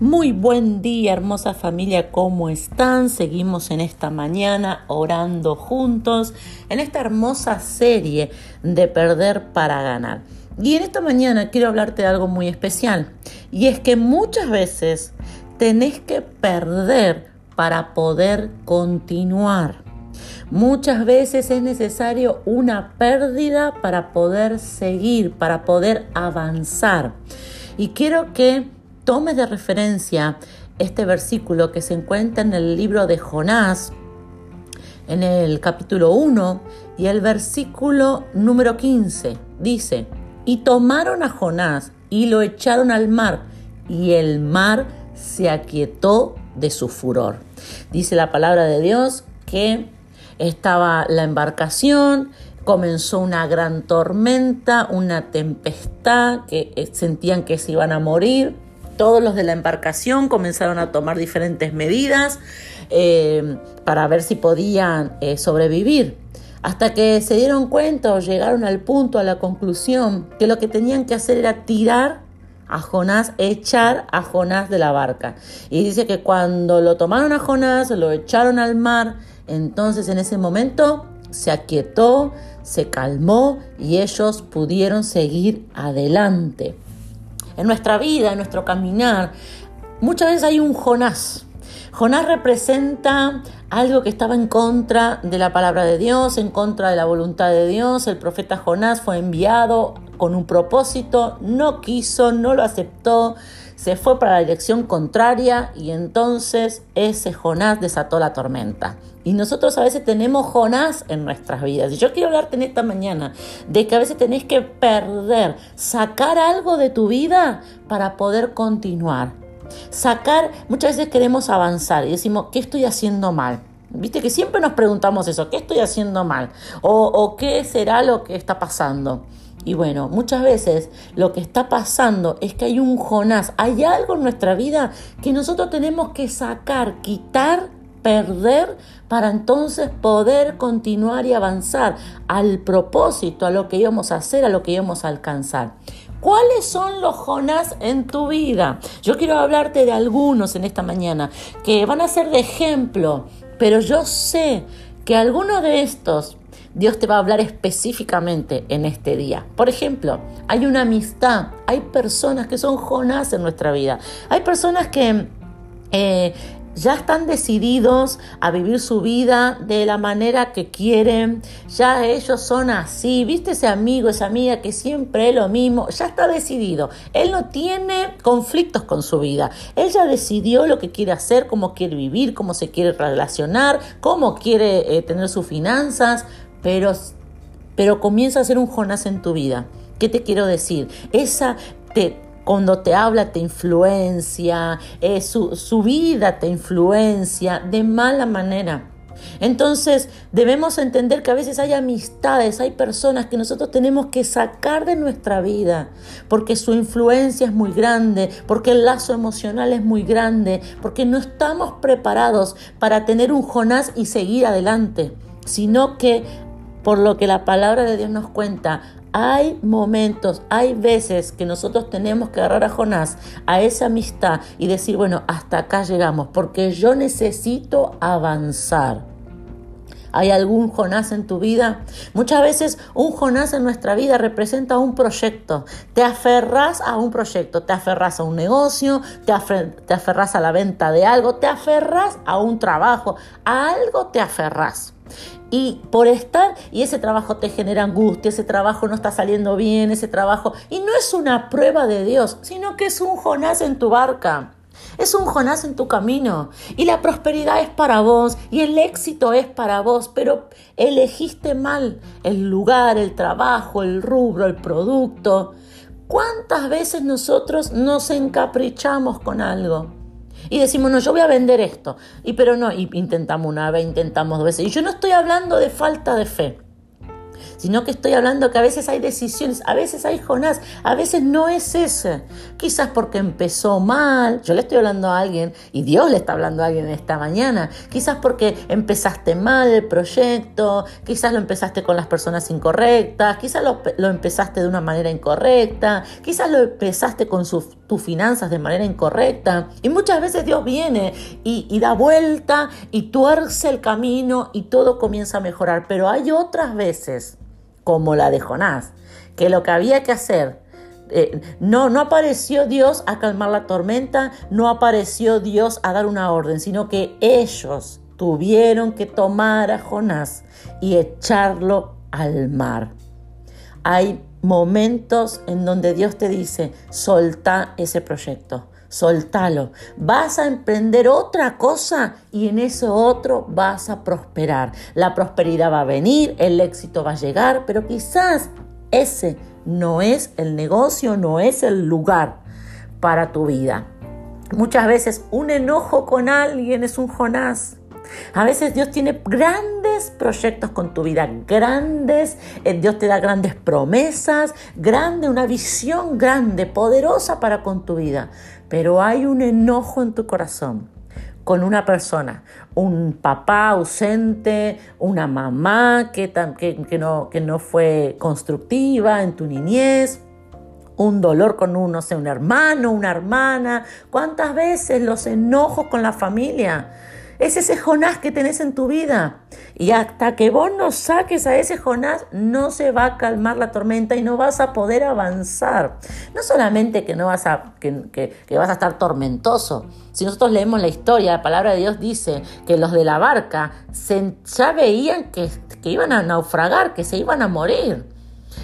Muy buen día, hermosa familia, ¿cómo están? Seguimos en esta mañana orando juntos en esta hermosa serie de Perder para Ganar. Y en esta mañana quiero hablarte de algo muy especial. Y es que muchas veces tenés que perder para poder continuar. Muchas veces es necesario una pérdida para poder seguir, para poder avanzar. Y quiero que tomes de referencia este versículo que se encuentra en el libro de Jonás, en el capítulo 1 y el versículo número 15. Dice, y tomaron a Jonás y lo echaron al mar, y el mar se aquietó de su furor. Dice la palabra de Dios que estaba la embarcación, comenzó una gran tormenta, una tempestad, que eh, sentían que se iban a morir todos los de la embarcación comenzaron a tomar diferentes medidas eh, para ver si podían eh, sobrevivir. Hasta que se dieron cuenta o llegaron al punto, a la conclusión, que lo que tenían que hacer era tirar a Jonás, echar a Jonás de la barca. Y dice que cuando lo tomaron a Jonás, lo echaron al mar, entonces en ese momento se aquietó, se calmó y ellos pudieron seguir adelante en nuestra vida, en nuestro caminar, muchas veces hay un Jonás. Jonás representa algo que estaba en contra de la palabra de Dios, en contra de la voluntad de Dios. El profeta Jonás fue enviado con un propósito, no quiso, no lo aceptó, se fue para la dirección contraria y entonces ese Jonás desató la tormenta. Y nosotros a veces tenemos Jonás en nuestras vidas. Y yo quiero hablarte en esta mañana de que a veces tenés que perder, sacar algo de tu vida para poder continuar. Sacar, muchas veces queremos avanzar y decimos, ¿qué estoy haciendo mal? Viste que siempre nos preguntamos eso, ¿qué estoy haciendo mal? O, o qué será lo que está pasando. Y bueno, muchas veces lo que está pasando es que hay un Jonás, hay algo en nuestra vida que nosotros tenemos que sacar, quitar, perder para entonces poder continuar y avanzar al propósito, a lo que íbamos a hacer, a lo que íbamos a alcanzar. ¿Cuáles son los Jonás en tu vida? Yo quiero hablarte de algunos en esta mañana que van a ser de ejemplo, pero yo sé que algunos de estos Dios te va a hablar específicamente en este día. Por ejemplo, hay una amistad, hay personas que son Jonás en nuestra vida, hay personas que eh, ya están decididos a vivir su vida de la manera que quieren, ya ellos son así, viste ese amigo, esa amiga que siempre es lo mismo, ya está decidido, él no tiene conflictos con su vida, él ya decidió lo que quiere hacer, cómo quiere vivir, cómo se quiere relacionar, cómo quiere eh, tener sus finanzas, pero, pero comienza a ser un Jonás en tu vida. ¿Qué te quiero decir? Esa te, cuando te habla te influencia, eh, su, su vida te influencia de mala manera. Entonces debemos entender que a veces hay amistades, hay personas que nosotros tenemos que sacar de nuestra vida, porque su influencia es muy grande, porque el lazo emocional es muy grande, porque no estamos preparados para tener un Jonás y seguir adelante, sino que por lo que la palabra de Dios nos cuenta, hay momentos, hay veces que nosotros tenemos que agarrar a Jonás, a esa amistad y decir, bueno, hasta acá llegamos, porque yo necesito avanzar. ¿Hay algún Jonás en tu vida? Muchas veces un Jonás en nuestra vida representa un proyecto. Te aferras a un proyecto, te aferras a un negocio, te, te aferras a la venta de algo, te aferras a un trabajo, a algo te aferras. Y por estar, y ese trabajo te genera angustia, ese trabajo no está saliendo bien, ese trabajo, y no es una prueba de Dios, sino que es un Jonás en tu barca. Es un Jonás en tu camino y la prosperidad es para vos y el éxito es para vos, pero elegiste mal el lugar, el trabajo, el rubro, el producto. ¿Cuántas veces nosotros nos encaprichamos con algo? y decimos, no, yo voy a vender esto. Y pero no, y intentamos una vez, intentamos dos veces. Y yo no estoy hablando de falta de fe sino que estoy hablando que a veces hay decisiones, a veces hay Jonás, a veces no es ese. Quizás porque empezó mal, yo le estoy hablando a alguien y Dios le está hablando a alguien esta mañana, quizás porque empezaste mal el proyecto, quizás lo empezaste con las personas incorrectas, quizás lo, lo empezaste de una manera incorrecta, quizás lo empezaste con tus finanzas de manera incorrecta. Y muchas veces Dios viene y, y da vuelta y tuerce el camino y todo comienza a mejorar. Pero hay otras veces, como la de Jonás, que lo que había que hacer eh, no, no apareció Dios a calmar la tormenta, no apareció Dios a dar una orden, sino que ellos tuvieron que tomar a Jonás y echarlo al mar. Hay momentos en donde Dios te dice, solta ese proyecto, soltalo. Vas a emprender otra cosa y en ese otro vas a prosperar. La prosperidad va a venir, el éxito va a llegar, pero quizás ese no es el negocio, no es el lugar para tu vida. Muchas veces un enojo con alguien es un Jonás. A veces Dios tiene grandes proyectos con tu vida, grandes, eh, Dios te da grandes promesas, grande, una visión grande, poderosa para con tu vida. Pero hay un enojo en tu corazón con una persona, un papá ausente, una mamá que, que, no, que no fue constructiva en tu niñez, un dolor con un, no sé, un hermano, una hermana. ¿Cuántas veces los enojos con la familia? Es ese Jonás que tenés en tu vida. Y hasta que vos no saques a ese Jonás, no se va a calmar la tormenta y no vas a poder avanzar. No solamente que no vas a, que, vas a estar tormentoso. Si nosotros leemos la historia, la palabra de Dios dice que los de la barca se, ya veían que, que iban a naufragar, que se iban a morir.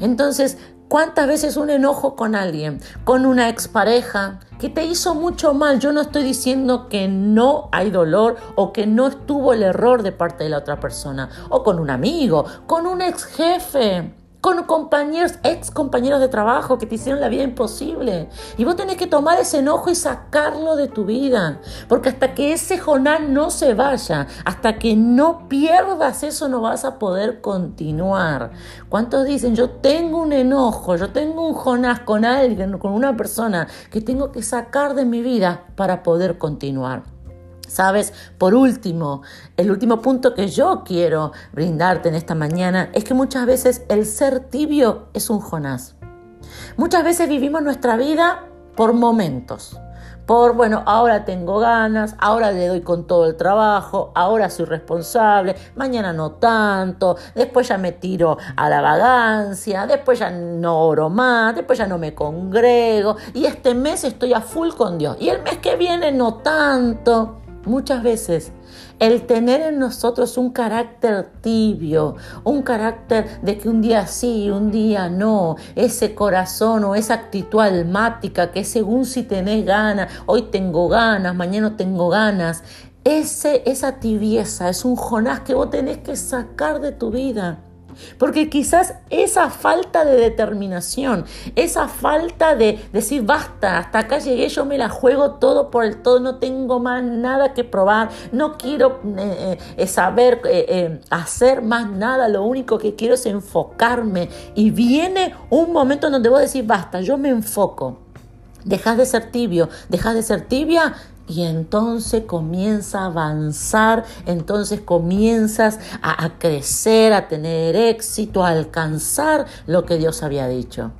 Entonces, ¿Cuántas veces un enojo con alguien, con una expareja que te hizo mucho mal? Yo no estoy diciendo que no hay dolor o que no estuvo el error de parte de la otra persona, o con un amigo, con un ex jefe con compañeros, ex compañeros de trabajo que te hicieron la vida imposible. Y vos tenés que tomar ese enojo y sacarlo de tu vida. Porque hasta que ese Jonás no se vaya, hasta que no pierdas eso, no vas a poder continuar. ¿Cuántos dicen, yo tengo un enojo, yo tengo un Jonás con alguien, con una persona que tengo que sacar de mi vida para poder continuar? Sabes, por último, el último punto que yo quiero brindarte en esta mañana es que muchas veces el ser tibio es un Jonás. Muchas veces vivimos nuestra vida por momentos. Por, bueno, ahora tengo ganas, ahora le doy con todo el trabajo, ahora soy responsable, mañana no tanto, después ya me tiro a la vagancia, después ya no oro más, después ya no me congrego y este mes estoy a full con Dios y el mes que viene no tanto. Muchas veces el tener en nosotros un carácter tibio, un carácter de que un día sí, un día no, ese corazón o esa actitud almática que según si tenés ganas, hoy tengo ganas, mañana tengo ganas, ese, esa tibieza es un Jonás que vos tenés que sacar de tu vida. Porque quizás esa falta de determinación, esa falta de decir, basta, hasta acá llegué, yo me la juego todo por el todo, no tengo más nada que probar, no quiero eh, eh, saber eh, hacer más nada, lo único que quiero es enfocarme. Y viene un momento en donde vos decís, basta, yo me enfoco. Dejas de ser tibio, dejas de ser tibia y entonces comienza a avanzar, entonces comienzas a, crecer, a tener éxito, a alcanzar lo que Dios había dicho.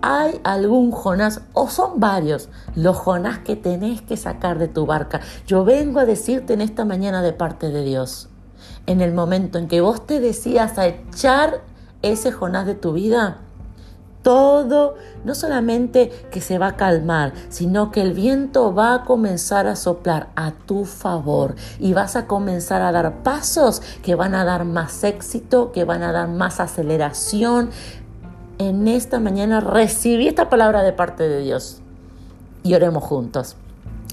¿Hay algún Jonás o son varios los Jonás que tenés que sacar de tu barca? Yo vengo a decirte en esta mañana de parte de Dios, en el momento en que vos te decías a echar ese Jonás de tu vida, todo, no solamente que se va a calmar, sino que el viento va a comenzar a soplar a tu favor y vas a comenzar a dar pasos que van a dar más éxito, que van a dar más aceleración. En esta mañana recibí esta palabra de parte de Dios y oremos juntos.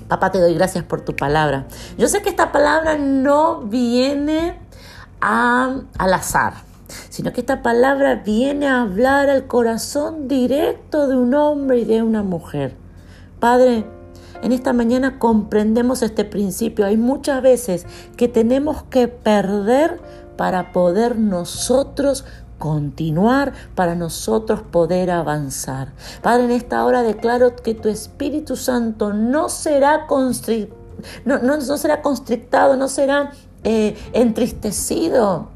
Papá, te doy gracias por tu palabra. Yo sé que esta palabra no viene al azar sino que esta palabra viene a hablar al corazón directo de un hombre y de una mujer. Padre, en esta mañana comprendemos este principio. Hay muchas veces que tenemos que perder para poder nosotros continuar, para nosotros poder avanzar. Padre, en esta hora declaro que tu Espíritu Santo no será no, no, será constrictado, no será eh, entristecido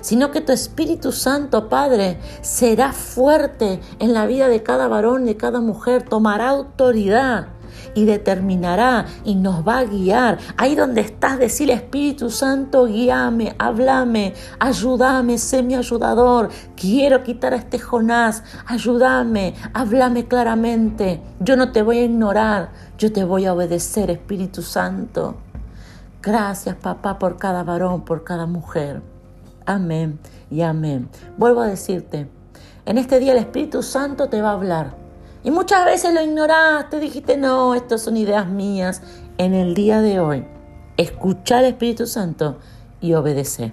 sino que tu Espíritu Santo, Padre, será fuerte en la vida de cada varón, de cada mujer, tomará autoridad y determinará y nos va a guiar. Ahí donde estás, decirle Espíritu Santo, guíame, háblame, ayúdame, sé mi ayudador. Quiero quitar a este Jonás, ayúdame, háblame claramente. Yo no te voy a ignorar, yo te voy a obedecer, Espíritu Santo. Gracias, papá, por cada varón, por cada mujer. Amén y amén. Vuelvo a decirte, en este día el Espíritu Santo te va a hablar. Y muchas veces lo ignoraste, dijiste, no, estas son ideas mías. En el día de hoy, escucha al Espíritu Santo y obedece.